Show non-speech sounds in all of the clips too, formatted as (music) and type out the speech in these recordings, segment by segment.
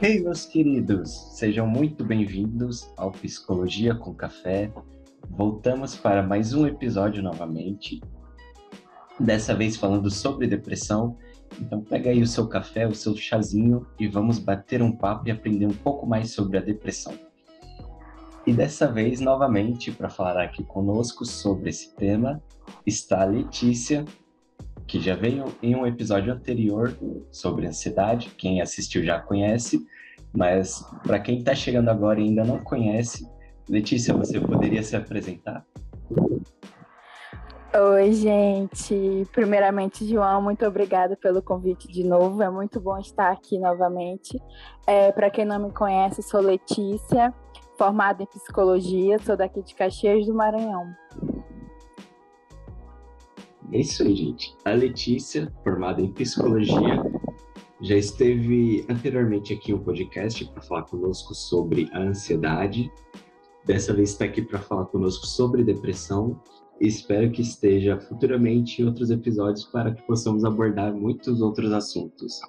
Hey, meus queridos, sejam muito bem-vindos ao Psicologia com Café. Voltamos para mais um episódio novamente, dessa vez falando sobre depressão. Então, pega aí o seu café, o seu chazinho e vamos bater um papo e aprender um pouco mais sobre a depressão. E dessa vez, novamente, para falar aqui conosco sobre esse tema, está a Letícia, que já veio em um episódio anterior sobre ansiedade. Quem assistiu já conhece, mas para quem está chegando agora e ainda não conhece, Letícia, você poderia se apresentar? Oi, gente. Primeiramente, João, muito obrigada pelo convite de novo. É muito bom estar aqui novamente. É, para quem não me conhece, sou Letícia, formada em psicologia, sou daqui de Caxias do Maranhão. É isso aí, gente. A Letícia, formada em psicologia, já esteve anteriormente aqui em um podcast para falar conosco sobre a ansiedade. Dessa vez está aqui para falar conosco sobre depressão. Espero que esteja futuramente em outros episódios para que possamos abordar muitos outros assuntos.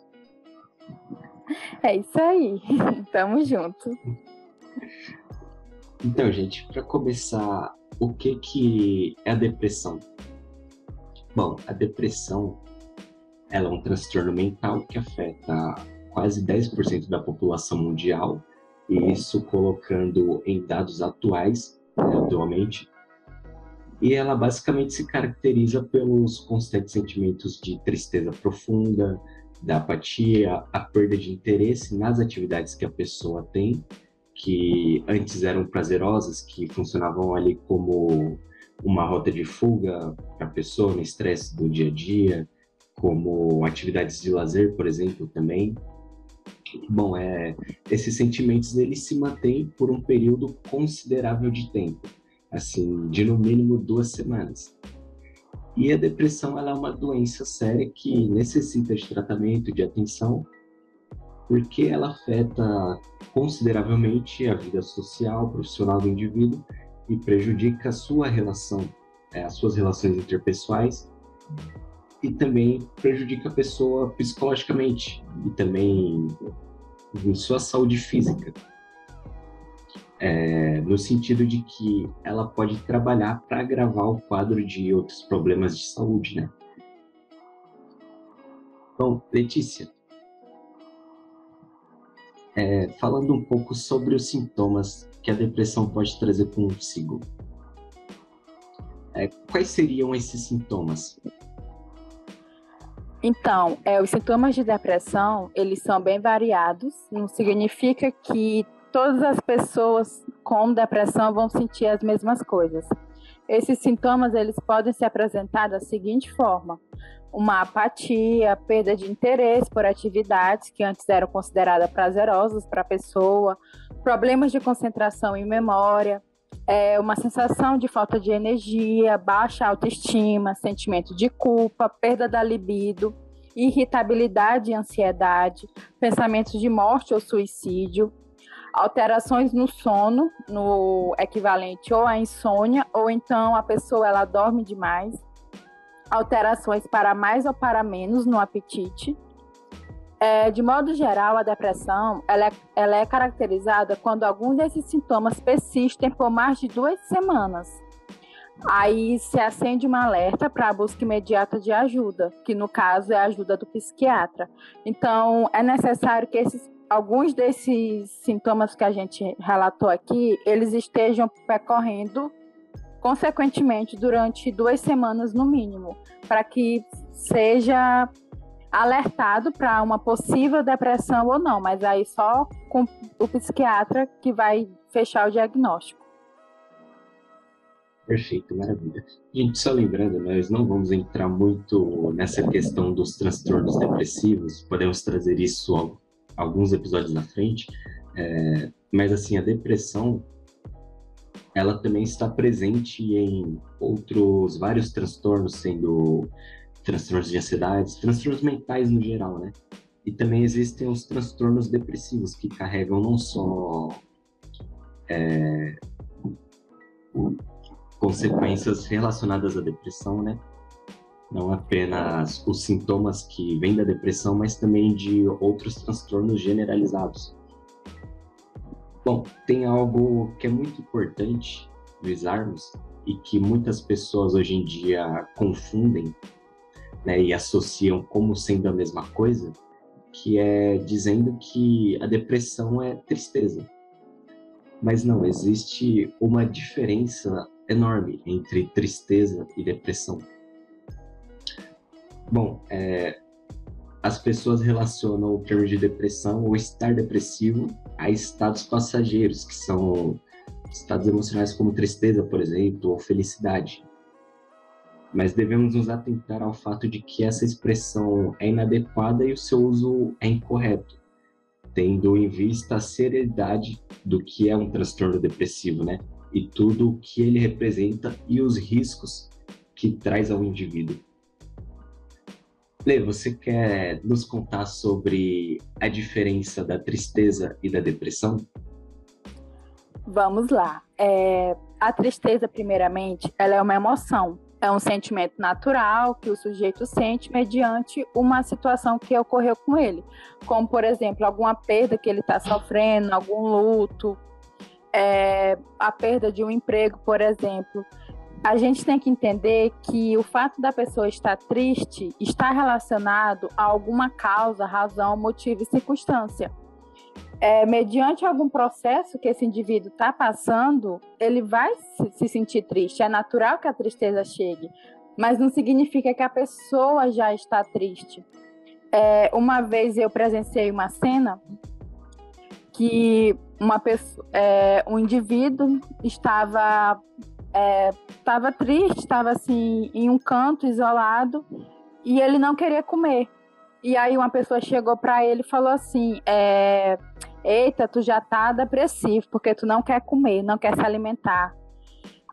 É isso aí. (laughs) Tamo junto. Então, gente, para começar, o que que é a depressão? Bom, a depressão ela é um transtorno mental que afeta quase 10% da população mundial, e isso colocando em dados atuais, né, atualmente. E ela basicamente se caracteriza pelos constantes sentimentos de tristeza profunda, da apatia, a perda de interesse nas atividades que a pessoa tem, que antes eram prazerosas, que funcionavam ali como uma rota de fuga para a pessoa no estresse do dia a dia, como atividades de lazer, por exemplo, também. Bom, é, esses sentimentos eles se mantêm por um período considerável de tempo, assim, de no mínimo duas semanas. E a depressão ela é uma doença séria que necessita de tratamento, de atenção, porque ela afeta consideravelmente a vida social, profissional do indivíduo e prejudica a sua relação, é, as suas relações interpessoais e também prejudica a pessoa psicologicamente e também em sua saúde física. É, no sentido de que ela pode trabalhar para agravar o quadro de outros problemas de saúde, né? Bom, Letícia, é, falando um pouco sobre os sintomas que a depressão pode trazer consigo. É, quais seriam esses sintomas? Então, é, os sintomas de depressão, eles são bem variados. Não significa que todas as pessoas com depressão vão sentir as mesmas coisas. Esses sintomas, eles podem se apresentar da seguinte forma: uma apatia, perda de interesse por atividades que antes eram consideradas prazerosas para a pessoa, problemas de concentração e memória, é uma sensação de falta de energia, baixa autoestima, sentimento de culpa, perda da libido, irritabilidade e ansiedade, pensamentos de morte ou suicídio, alterações no sono, no equivalente ou à insônia, ou então a pessoa ela dorme demais, alterações para mais ou para menos no apetite, é, de modo geral, a depressão ela é, ela é caracterizada quando alguns desses sintomas persistem por mais de duas semanas. Aí se acende uma alerta para a busca imediata de ajuda, que no caso é a ajuda do psiquiatra. Então, é necessário que esses, alguns desses sintomas que a gente relatou aqui, eles estejam percorrendo consequentemente durante duas semanas no mínimo, para que seja alertado para uma possível depressão ou não, mas aí só com o psiquiatra que vai fechar o diagnóstico. Perfeito, maravilha. Gente, só lembrando, nós não vamos entrar muito nessa questão dos transtornos depressivos, podemos trazer isso alguns episódios na frente, é, mas assim, a depressão, ela também está presente em outros vários transtornos, sendo transtornos de ansiedade, transtornos mentais no geral, né? E também existem os transtornos depressivos que carregam não só é, consequências relacionadas à depressão, né? Não apenas os sintomas que vêm da depressão, mas também de outros transtornos generalizados. Bom, tem algo que é muito importante frisarmos e que muitas pessoas hoje em dia confundem né, e associam como sendo a mesma coisa, que é dizendo que a depressão é tristeza. Mas não, existe uma diferença enorme entre tristeza e depressão. Bom, é, as pessoas relacionam o termo de depressão ou estar depressivo a estados passageiros, que são estados emocionais como tristeza, por exemplo, ou felicidade. Mas devemos nos atentar ao fato de que essa expressão é inadequada e o seu uso é incorreto, tendo em vista a seriedade do que é um transtorno depressivo, né? E tudo o que ele representa e os riscos que traz ao indivíduo. Lê, você quer nos contar sobre a diferença da tristeza e da depressão? Vamos lá. É, a tristeza, primeiramente, ela é uma emoção. É um sentimento natural que o sujeito sente mediante uma situação que ocorreu com ele, como, por exemplo, alguma perda que ele está sofrendo, algum luto, é, a perda de um emprego, por exemplo. A gente tem que entender que o fato da pessoa estar triste está relacionado a alguma causa, razão, motivo e circunstância é, mediante algum processo que esse indivíduo está passando, ele vai se sentir triste. É natural que a tristeza chegue, mas não significa que a pessoa já está triste. É, uma vez eu presenciei uma cena que uma pessoa, é, um indivíduo estava estava é, triste, estava assim em um canto isolado e ele não queria comer. E aí uma pessoa chegou para ele e falou assim: é, Eita, tu já tá depressivo, porque tu não quer comer, não quer se alimentar.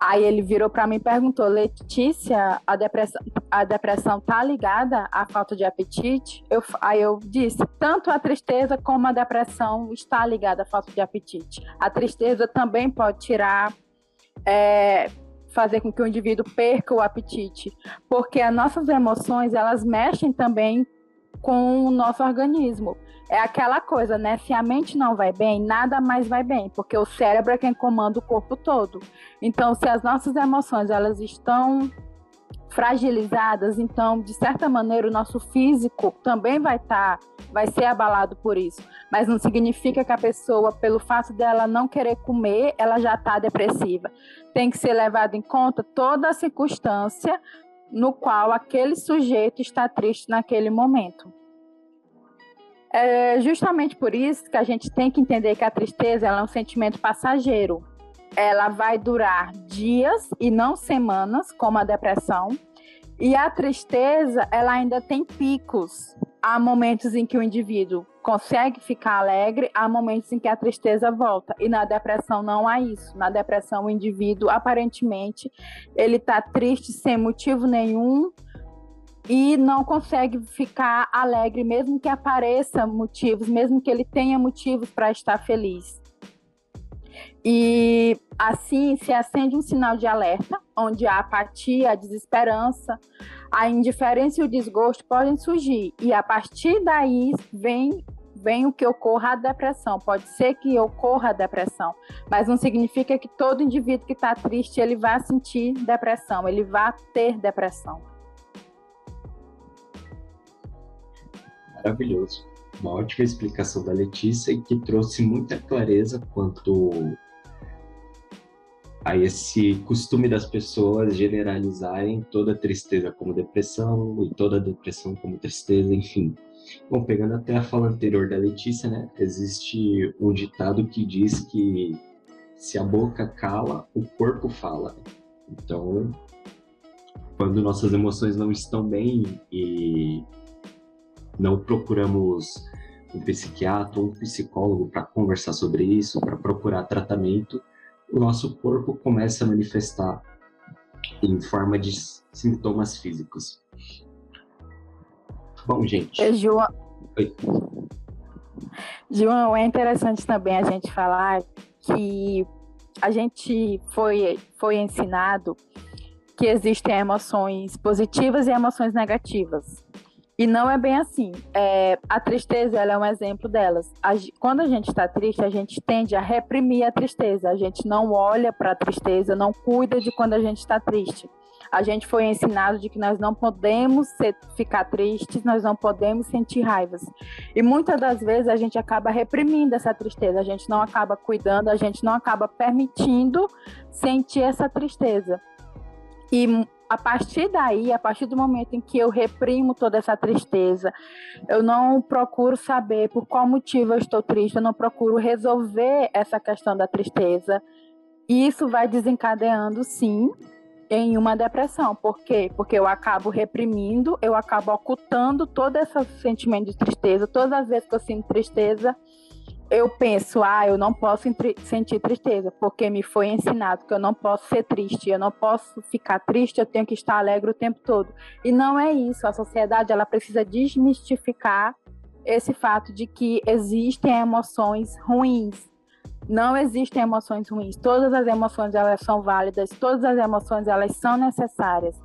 Aí ele virou para mim e perguntou: Letícia, a depressão, a depressão tá ligada à falta de apetite? Eu, aí eu disse: tanto a tristeza como a depressão está ligada à falta de apetite. A tristeza também pode tirar, é, fazer com que o indivíduo perca o apetite, porque as nossas emoções elas mexem também com o nosso organismo. É aquela coisa, né? Se a mente não vai bem, nada mais vai bem, porque o cérebro é quem comanda o corpo todo. Então, se as nossas emoções elas estão fragilizadas, então, de certa maneira, o nosso físico também vai estar, tá, vai ser abalado por isso. Mas não significa que a pessoa, pelo fato dela não querer comer, ela já está depressiva. Tem que ser levado em conta toda a circunstância no qual aquele sujeito está triste naquele momento. É justamente por isso que a gente tem que entender que a tristeza é um sentimento passageiro. Ela vai durar dias e não semanas, como a depressão. E a tristeza, ela ainda tem picos. Há momentos em que o indivíduo consegue ficar alegre, há momentos em que a tristeza volta. E na depressão não há isso. Na depressão, o indivíduo, aparentemente, ele está triste sem motivo nenhum e não consegue ficar alegre, mesmo que apareça motivos, mesmo que ele tenha motivos para estar feliz. E assim se acende um sinal de alerta, onde a apatia, a desesperança, a indiferença e o desgosto podem surgir. E a partir daí vem vem o que ocorra a depressão. Pode ser que ocorra a depressão, mas não significa que todo indivíduo que está triste ele vá sentir depressão, ele vá ter depressão. Maravilhoso. Uma ótima explicação da Letícia e que trouxe muita clareza quanto a esse costume das pessoas generalizarem toda tristeza como depressão e toda depressão como tristeza, enfim. Bom, pegando até a fala anterior da Letícia, né, existe um ditado que diz que se a boca cala, o corpo fala. Então, quando nossas emoções não estão bem e não procuramos um psiquiatra ou um psicólogo para conversar sobre isso, para procurar tratamento, o nosso corpo começa a manifestar em forma de sintomas físicos. Bom, gente. É, João. Oi. João, é interessante também a gente falar que a gente foi, foi ensinado que existem emoções positivas e emoções negativas. E não é bem assim. É, a tristeza ela é um exemplo delas. A, quando a gente está triste, a gente tende a reprimir a tristeza. A gente não olha para a tristeza, não cuida de quando a gente está triste. A gente foi ensinado de que nós não podemos ser, ficar tristes, nós não podemos sentir raivas. E muitas das vezes a gente acaba reprimindo essa tristeza, a gente não acaba cuidando, a gente não acaba permitindo sentir essa tristeza. E a partir daí, a partir do momento em que eu reprimo toda essa tristeza, eu não procuro saber por qual motivo eu estou triste, eu não procuro resolver essa questão da tristeza. E isso vai desencadeando, sim, em uma depressão. Por quê? Porque eu acabo reprimindo, eu acabo ocultando todo esse sentimento de tristeza. Todas as vezes que eu sinto tristeza, eu penso, ah, eu não posso sentir tristeza, porque me foi ensinado que eu não posso ser triste, eu não posso ficar triste, eu tenho que estar alegre o tempo todo. E não é isso. A sociedade ela precisa desmistificar esse fato de que existem emoções ruins. Não existem emoções ruins. Todas as emoções elas são válidas, todas as emoções elas são necessárias.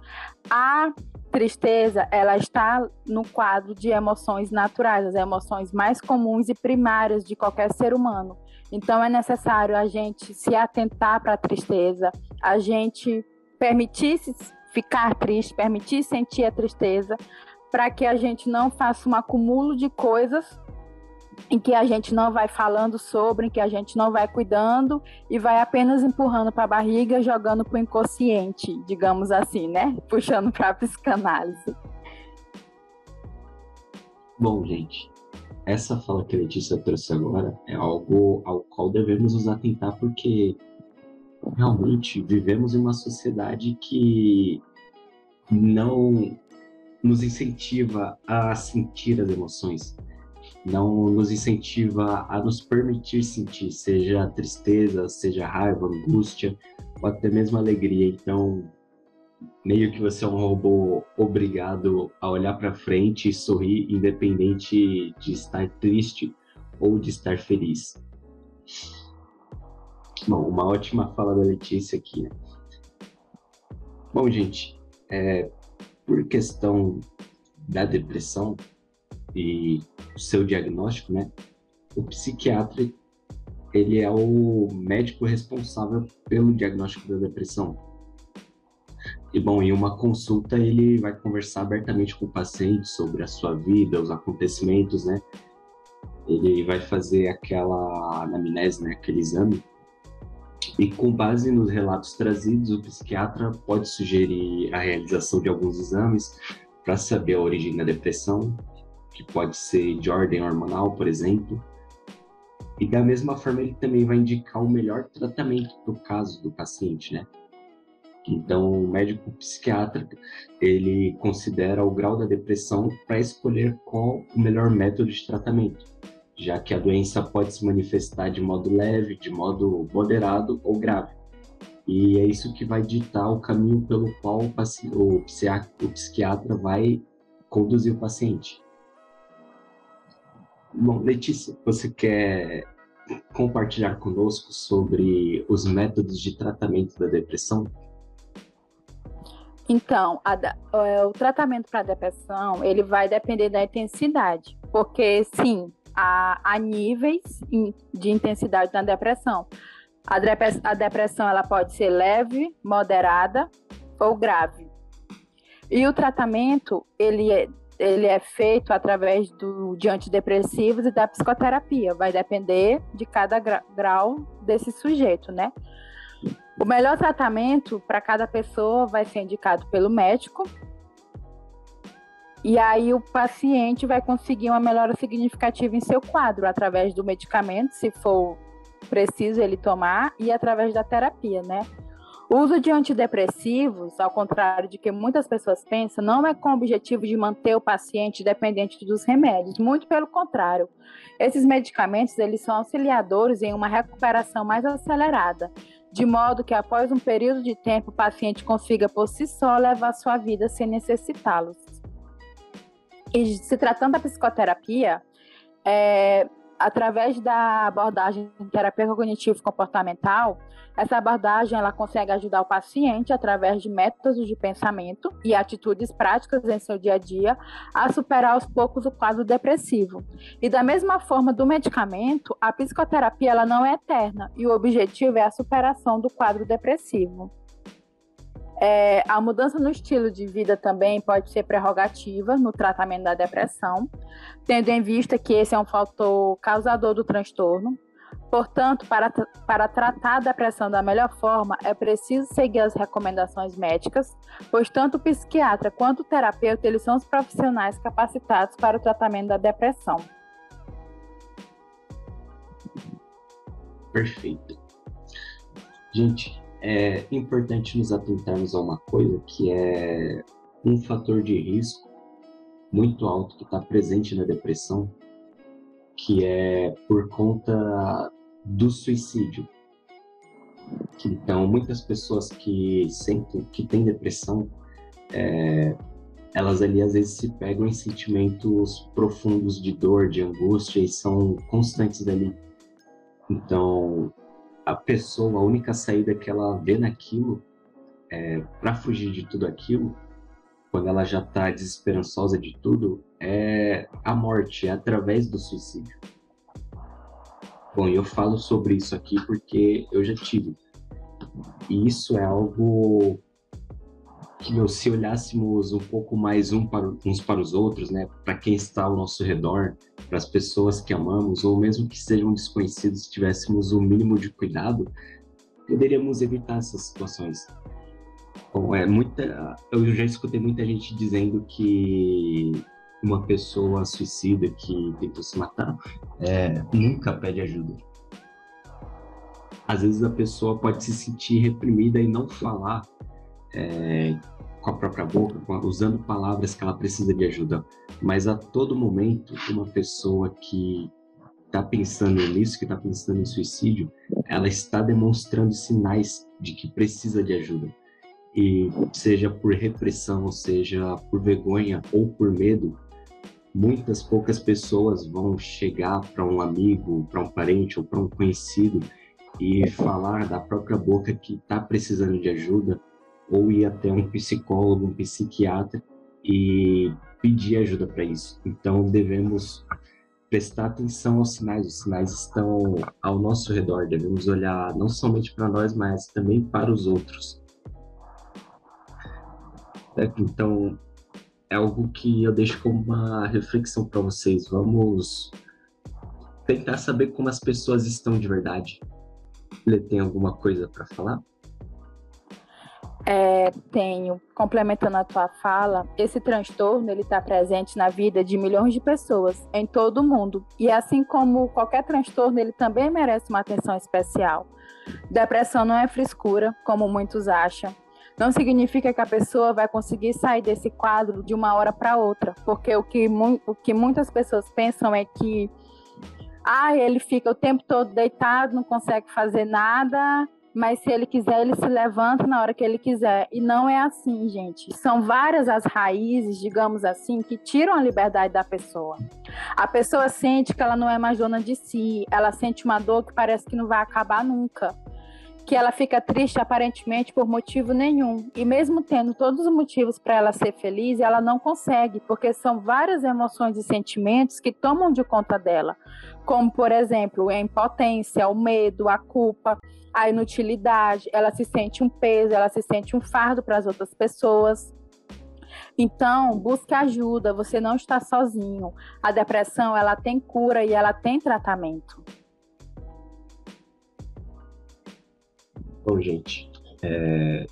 A tristeza, ela está no quadro de emoções naturais, as emoções mais comuns e primárias de qualquer ser humano. Então é necessário a gente se atentar para a tristeza, a gente permitir ficar triste, permitir sentir a tristeza, para que a gente não faça um acúmulo de coisas em que a gente não vai falando sobre, em que a gente não vai cuidando e vai apenas empurrando para a barriga, jogando para o inconsciente, digamos assim, né? (laughs) Puxando para a psicanálise. Bom, gente, essa fala que a Letícia trouxe agora é algo ao qual devemos nos atentar porque realmente vivemos em uma sociedade que não nos incentiva a sentir as emoções não nos incentiva a nos permitir sentir, seja tristeza, seja raiva, angústia, ou até mesmo alegria. Então, meio que você é um robô obrigado a olhar para frente e sorrir, independente de estar triste ou de estar feliz. Bom, uma ótima fala da Letícia aqui. Né? Bom, gente, é, por questão da depressão, e seu diagnóstico, né? O psiquiatra ele é o médico responsável pelo diagnóstico da depressão. E bom, em uma consulta ele vai conversar abertamente com o paciente sobre a sua vida, os acontecimentos, né? Ele vai fazer aquela anamnese, né, aquele exame. E com base nos relatos trazidos, o psiquiatra pode sugerir a realização de alguns exames para saber a origem da depressão que pode ser de ordem hormonal, por exemplo. E da mesma forma, ele também vai indicar o melhor tratamento para o caso do paciente, né? Então, o médico psiquiatra, ele considera o grau da depressão para escolher qual o melhor método de tratamento, já que a doença pode se manifestar de modo leve, de modo moderado ou grave. E é isso que vai ditar o caminho pelo qual o, o, o psiquiatra vai conduzir o paciente. Bom, Letícia, você quer compartilhar conosco sobre os métodos de tratamento da depressão? Então, a, é, o tratamento para depressão ele vai depender da intensidade, porque sim, há, há níveis de intensidade na depressão. A, depressão ela pode ser leve, moderada ou grave. E o tratamento ele é, ele é feito através do, de antidepressivos e da psicoterapia. Vai depender de cada grau desse sujeito, né? O melhor tratamento para cada pessoa vai ser indicado pelo médico. E aí o paciente vai conseguir uma melhora significativa em seu quadro através do medicamento, se for preciso ele tomar, e através da terapia, né? O uso de antidepressivos, ao contrário de que muitas pessoas pensam, não é com o objetivo de manter o paciente dependente dos remédios, muito pelo contrário. Esses medicamentos eles são auxiliadores em uma recuperação mais acelerada, de modo que após um período de tempo o paciente consiga por si só levar sua vida sem necessitá-los. E se tratando da psicoterapia, é, através da abordagem terapia cognitivo comportamental, essa abordagem ela consegue ajudar o paciente através de métodos de pensamento e atitudes práticas em seu dia a dia a superar aos poucos o quadro depressivo. E da mesma forma do medicamento, a psicoterapia ela não é eterna e o objetivo é a superação do quadro depressivo. É, a mudança no estilo de vida também pode ser prerrogativa no tratamento da depressão, tendo em vista que esse é um fator causador do transtorno. Portanto, para, para tratar a depressão da melhor forma, é preciso seguir as recomendações médicas, pois tanto o psiquiatra quanto o terapeuta eles são os profissionais capacitados para o tratamento da depressão. Perfeito. Gente, é importante nos atentarmos a uma coisa que é um fator de risco muito alto que está presente na depressão, que é por conta do suicídio. Então, muitas pessoas que sentem que têm depressão, é, elas ali às vezes se pegam em sentimentos profundos de dor, de angústia e são constantes ali. Então, a pessoa, a única saída que ela vê naquilo, é, para fugir de tudo aquilo, quando ela já está desesperançosa de tudo, é a morte, é através do suicídio. Bom, eu falo sobre isso aqui porque eu já tive. E isso é algo que meu, se olhássemos um pouco mais um para, uns para os outros, né, para quem está ao nosso redor, para as pessoas que amamos, ou mesmo que sejam desconhecidos, se tivéssemos o um mínimo de cuidado, poderíamos evitar essas situações. Bom, é muita, eu já escutei muita gente dizendo que uma pessoa suicida que tentou se matar é, nunca pede ajuda. Às vezes a pessoa pode se sentir reprimida e não falar é, com a própria boca, usando palavras que ela precisa de ajuda. Mas a todo momento, uma pessoa que está pensando nisso, que está pensando em suicídio, ela está demonstrando sinais de que precisa de ajuda. E seja por repressão, seja por vergonha ou por medo, muitas poucas pessoas vão chegar para um amigo, para um parente ou para um conhecido e falar da própria boca que está precisando de ajuda ou ir até um psicólogo, um psiquiatra e pedir ajuda para isso. Então devemos prestar atenção aos sinais, os sinais estão ao nosso redor, devemos olhar não somente para nós, mas também para os outros. É, então, é algo que eu deixo como uma reflexão para vocês. Vamos tentar saber como as pessoas estão de verdade. Ele tem alguma coisa para falar? É, tenho, complementando a tua fala, esse transtorno ele está presente na vida de milhões de pessoas em todo o mundo e assim como qualquer transtorno ele também merece uma atenção especial. Depressão não é frescura, como muitos acham. Não significa que a pessoa vai conseguir sair desse quadro de uma hora para outra, porque o que, o que muitas pessoas pensam é que ah, ele fica o tempo todo deitado, não consegue fazer nada, mas se ele quiser, ele se levanta na hora que ele quiser. E não é assim, gente. São várias as raízes, digamos assim, que tiram a liberdade da pessoa. A pessoa sente que ela não é mais dona de si, ela sente uma dor que parece que não vai acabar nunca. Que ela fica triste aparentemente por motivo nenhum. E mesmo tendo todos os motivos para ela ser feliz, ela não consegue, porque são várias emoções e sentimentos que tomam de conta dela. Como, por exemplo, a impotência, o medo, a culpa a inutilidade, ela se sente um peso, ela se sente um fardo para as outras pessoas. Então, busque ajuda, você não está sozinho. A depressão, ela tem cura e ela tem tratamento. Bom, gente, é...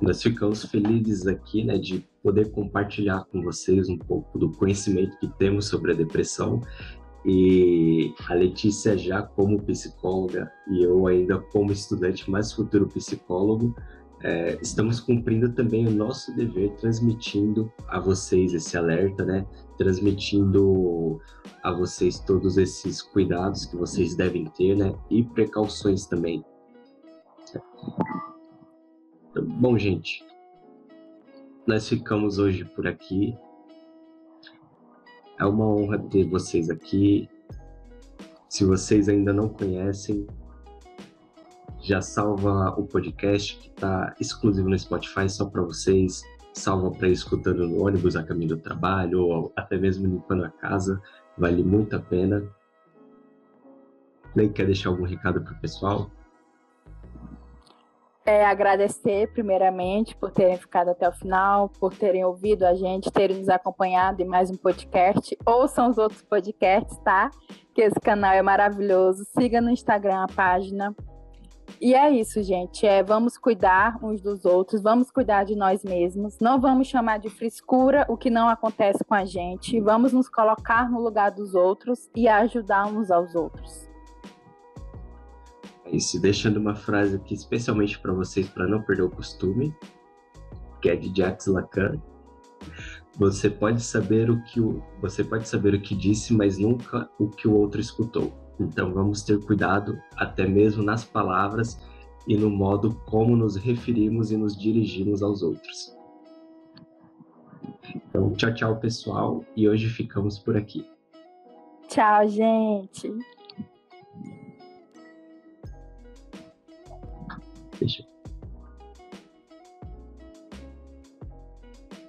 nós ficamos felizes aqui, né, de poder compartilhar com vocês um pouco do conhecimento que temos sobre a depressão e a Letícia já como psicóloga e eu ainda como estudante, mas futuro psicólogo, é, estamos cumprindo também o nosso dever transmitindo a vocês esse alerta, né? Transmitindo a vocês todos esses cuidados que vocês devem ter, né? E precauções também. Bom, gente, nós ficamos hoje por aqui. É uma honra ter vocês aqui. Se vocês ainda não conhecem, já salva o podcast que está exclusivo no Spotify só para vocês. Salva para ir escutando no ônibus a caminho do trabalho ou até mesmo limpando a casa. Vale muito a pena. Nem quer deixar algum recado para o pessoal? É, agradecer primeiramente por terem ficado até o final, por terem ouvido a gente, terem nos acompanhado em mais um podcast. Ouçam os outros podcasts, tá? Que esse canal é maravilhoso. Siga no Instagram a página e é isso, gente. É, vamos cuidar uns dos outros, vamos cuidar de nós mesmos. Não vamos chamar de frescura o que não acontece com a gente. Vamos nos colocar no lugar dos outros e ajudar uns aos outros. É isso. Deixando uma frase aqui especialmente para vocês, para não perder o costume, que é de Jacques Lacan. Você pode saber o que o, você pode saber o que disse, mas nunca o que o outro escutou. Então vamos ter cuidado até mesmo nas palavras e no modo como nos referimos e nos dirigimos aos outros. Então, tchau, tchau, pessoal, e hoje ficamos por aqui. Tchau, gente. Fechou.